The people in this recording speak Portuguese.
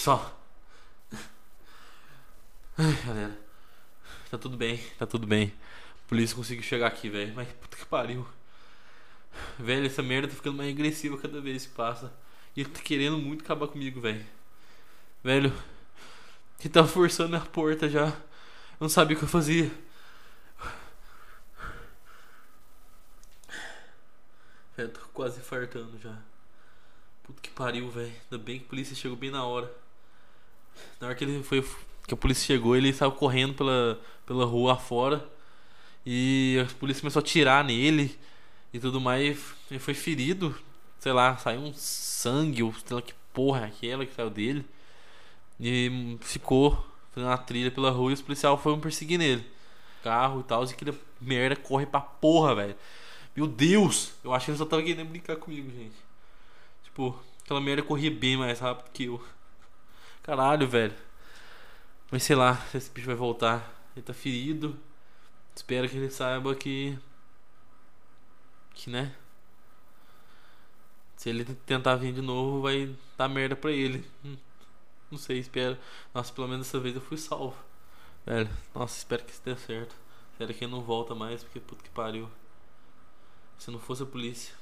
Pessoal. Ai, galera. Tá tudo bem, tá tudo bem. A polícia conseguiu chegar aqui, velho. Mas puta que pariu. Velho, essa merda tá ficando mais agressiva cada vez que passa. E ele tá querendo muito acabar comigo, velho. Velho, ele tava forçando a porta já. Eu não sabia o que eu fazia. Velho, tô quase fartando já. Puta que pariu, velho. Ainda bem que a polícia chegou bem na hora. Na hora que ele foi. Que a polícia chegou, ele saiu correndo pela, pela rua afora. E a polícia começou a atirar nele e tudo mais. Ele foi ferido. Sei lá, saiu um sangue, ou sei lá que porra é aquela que saiu dele. E ficou fazendo uma trilha pela rua e os policiais foram perseguir nele. Carro e tal, e aquele merda corre pra porra, velho. Meu Deus! Eu acho que ele só tava querendo brincar comigo, gente. Tipo, aquela merda corria bem mais rápido que eu. Caralho, velho. Mas sei lá se esse bicho vai voltar. Ele tá ferido. Espero que ele saiba que. Que né? Se ele tentar vir de novo, vai dar merda pra ele. Hum, Não sei, espero. Nossa, pelo menos dessa vez eu fui salvo. Velho, nossa, espero que isso dê certo. Espero que ele não volta mais, porque puta que pariu. Se não fosse a polícia.